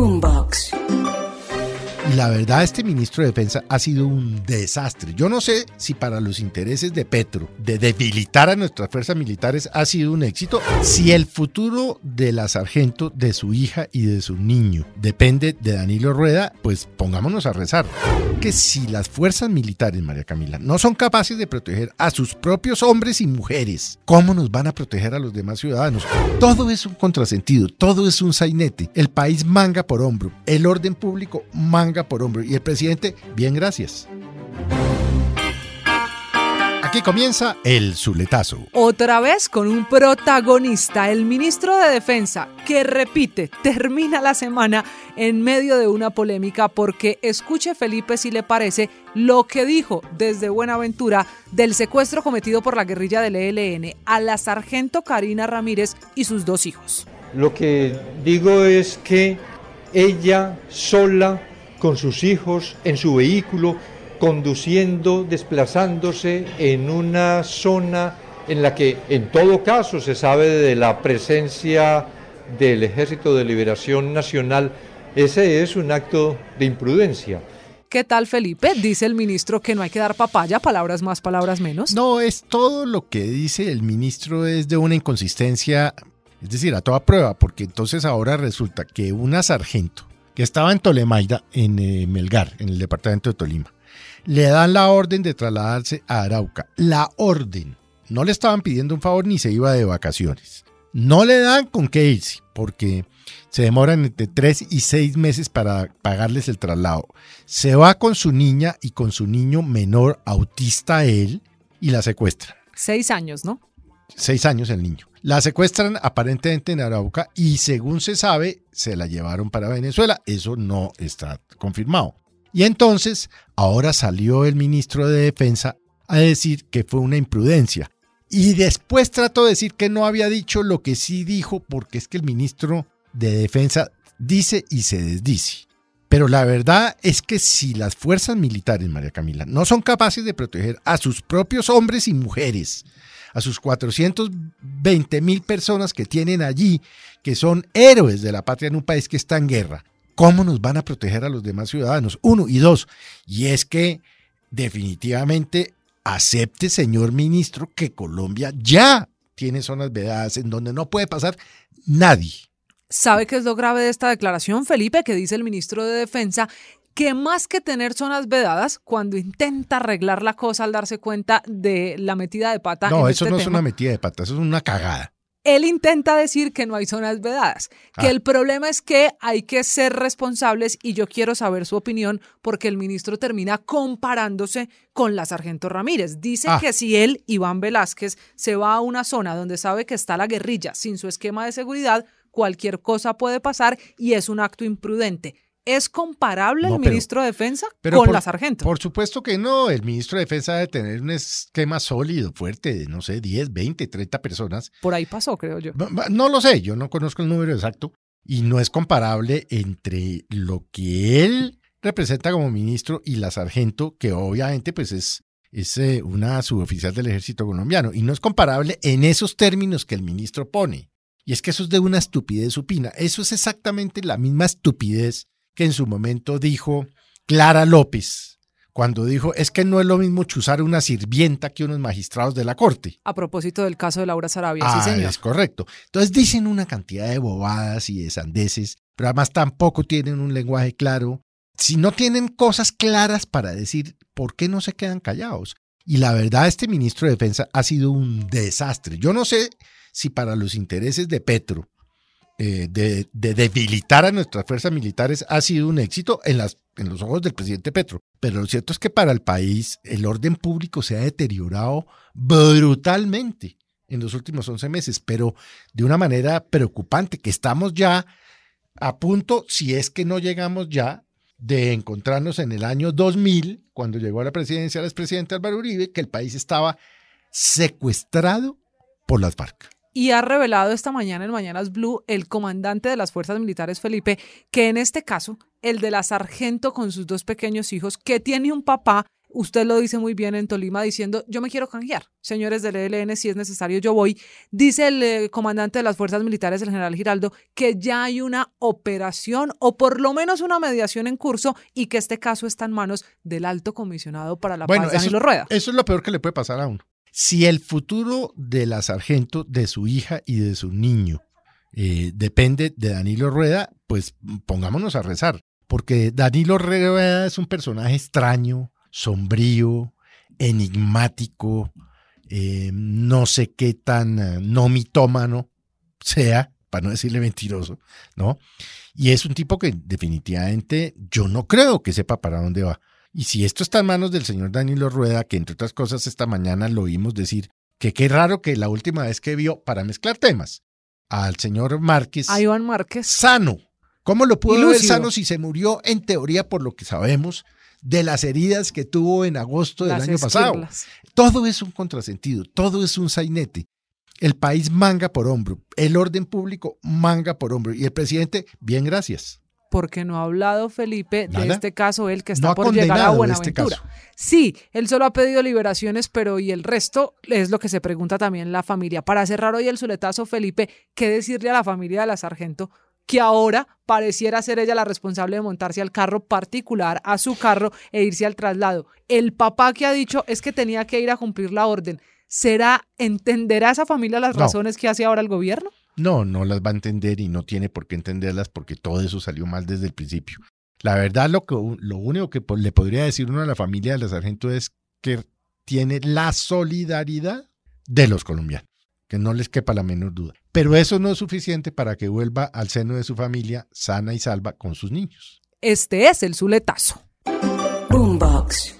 Boombox. La verdad, este ministro de Defensa ha sido un desastre. Yo no sé si para los intereses de Petro, de debilitar a nuestras fuerzas militares, ha sido un éxito. Si el futuro de la sargento, de su hija y de su niño depende de Danilo Rueda, pues pongámonos a rezar. Que si las fuerzas militares, María Camila, no son capaces de proteger a sus propios hombres y mujeres, ¿cómo nos van a proteger a los demás ciudadanos? Todo es un contrasentido, todo es un sainete. El país manga por hombro, el orden público manga por hombro. Y el presidente, bien, gracias. Aquí comienza el Zuletazo. Otra vez con un protagonista, el ministro de Defensa, que repite, termina la semana en medio de una polémica porque escuche Felipe si le parece lo que dijo desde Buenaventura del secuestro cometido por la guerrilla del ELN a la sargento Karina Ramírez y sus dos hijos. Lo que digo es que ella sola con sus hijos en su vehículo, conduciendo, desplazándose en una zona en la que en todo caso se sabe de la presencia del Ejército de Liberación Nacional, ese es un acto de imprudencia. ¿Qué tal, Felipe? Dice el ministro que no hay que dar papaya, palabras más, palabras menos. No, es todo lo que dice el ministro es de una inconsistencia, es decir, a toda prueba, porque entonces ahora resulta que una sargento que estaba en Tolemaida, en eh, Melgar, en el departamento de Tolima. Le dan la orden de trasladarse a Arauca. La orden. No le estaban pidiendo un favor ni se iba de vacaciones. No le dan con qué irse, porque se demoran entre tres y seis meses para pagarles el traslado. Se va con su niña y con su niño menor autista él y la secuestran. Seis años, ¿no? Seis años el niño. La secuestran aparentemente en Arauca y según se sabe, se la llevaron para Venezuela. Eso no está confirmado. Y entonces, ahora salió el ministro de Defensa a decir que fue una imprudencia. Y después trató de decir que no había dicho lo que sí dijo, porque es que el ministro de Defensa dice y se desdice. Pero la verdad es que si las fuerzas militares, María Camila, no son capaces de proteger a sus propios hombres y mujeres, a sus 420 mil personas que tienen allí, que son héroes de la patria en un país que está en guerra. ¿Cómo nos van a proteger a los demás ciudadanos? Uno y dos. Y es que definitivamente acepte, señor ministro, que Colombia ya tiene zonas vedadas en donde no puede pasar nadie. ¿Sabe qué es lo grave de esta declaración, Felipe? Que dice el ministro de Defensa que más que tener zonas vedadas, cuando intenta arreglar la cosa al darse cuenta de la metida de pata. No, en eso este no es una metida de pata, eso es una cagada. Él intenta decir que no hay zonas vedadas, que Ah. el problema es que hay que ser responsables y yo quiero saber su opinión porque el ministro termina comparándose con la sargento Ramírez. Dice Ah. que si él, Iván Velázquez, se va a una zona donde sabe que está la guerrilla sin su esquema de seguridad, cualquier cosa puede pasar y es un acto imprudente. ¿Es comparable No, el pero- ministro de Defensa Pero con por, la sargento? Por supuesto que no. El ministro de Defensa debe tener un esquema sólido, fuerte, de no sé, 10, 20, 30 personas. Por ahí pasó, creo yo. Ba- No lo sé, yo no conozco el número exacto y no es comparable entre lo que él representa como ministro y la sargento, que obviamente pues es, es eh, una suboficial del ejército colombiano. Y no es comparable en esos términos que el ministro pone. Y es que eso es de una estupidez supina. Eso es exactamente la misma estupidez que en su momento dijo Clara López, cuando dijo, es que no es lo mismo chuzar una sirvienta que unos magistrados de la corte. A propósito del caso de Laura Sarabia, Ah, sí, señor. es correcto. Entonces dicen una cantidad de bobadas y de sandeces, pero además tampoco tienen un lenguaje claro. Si no tienen cosas claras para decir, ¿por qué no se quedan callados? Y la verdad, este ministro de Defensa ha sido un desastre. Yo no sé si para los intereses de Petro, eh, de, de debilitar a nuestras fuerzas militares, ha sido un éxito en, las, en los ojos del presidente Petro. Pero lo cierto es que para el país el orden público se ha deteriorado brutalmente en los últimos 11 meses, pero de una manera preocupante, que estamos ya a punto, si es que no llegamos ya, de encontrarnos en el año 2000, cuando llegó a la presidencia el expresidente Álvaro Uribe, que el país estaba secuestrado por las FARC. Y ha revelado esta mañana en Mañanas Blue el comandante de las fuerzas militares, Felipe, que en este caso, el de la sargento con sus dos pequeños hijos, que tiene un papá usted lo dice muy bien en Tolima diciendo, yo me quiero canjear, señores del ELN, si es necesario yo voy. Dice el eh, comandante de las fuerzas militares, el general Giraldo, que ya hay una operación o por lo menos una mediación en curso y que este caso está en manos del alto comisionado para la paz, Danilo eso, Rueda. Eso es lo peor que le puede pasar a uno. Si el futuro de la sargento, de su hija y de su niño eh, depende de Danilo Rueda, pues pongámonos a rezar, porque Danilo Rueda es un personaje extraño, sombrío, enigmático, eh, no sé qué tan eh, no mitómano sea, para no decirle mentiroso, ¿no? Y es un tipo que definitivamente yo no creo que sepa para dónde va. Y si esto está en manos del señor Danilo Rueda, que entre otras cosas esta mañana lo oímos decir que qué raro que la última vez que vio, para mezclar temas, al señor Márquez. A Iván Márquez. Sano. ¿Cómo lo pudo ver sano si se murió en teoría, por lo que sabemos, de las heridas que tuvo en agosto del año pasado? Todo es un contrasentido, todo es un sainete. El país manga por hombro, el orden público manga por hombro y el presidente, bien, gracias porque no ha hablado Felipe de este caso, él que está por llegar a este Buenaventura. sí, él solo ha pedido liberaciones, pero y el resto es lo que se pregunta también la familia. Para cerrar hoy el suletazo, Felipe, ¿qué decirle a la familia de la sargento que ahora pareciera ser ella la responsable de montarse al carro particular, a su carro e irse al traslado? El papá que ha dicho es que tenía que ir a cumplir la orden. ¿Será, entenderá esa familia las razones que hace ahora el gobierno? No, no las va a entender y no tiene por qué entenderlas porque todo eso salió mal desde el principio. La verdad, lo, que, lo único que le podría decir uno a la familia de la sargento es que tiene la solidaridad de los colombianos, que no les quepa la menor duda. Pero eso no es suficiente para que vuelva al seno de su familia sana y salva con sus niños. Este es el Zuletazo. Boombox.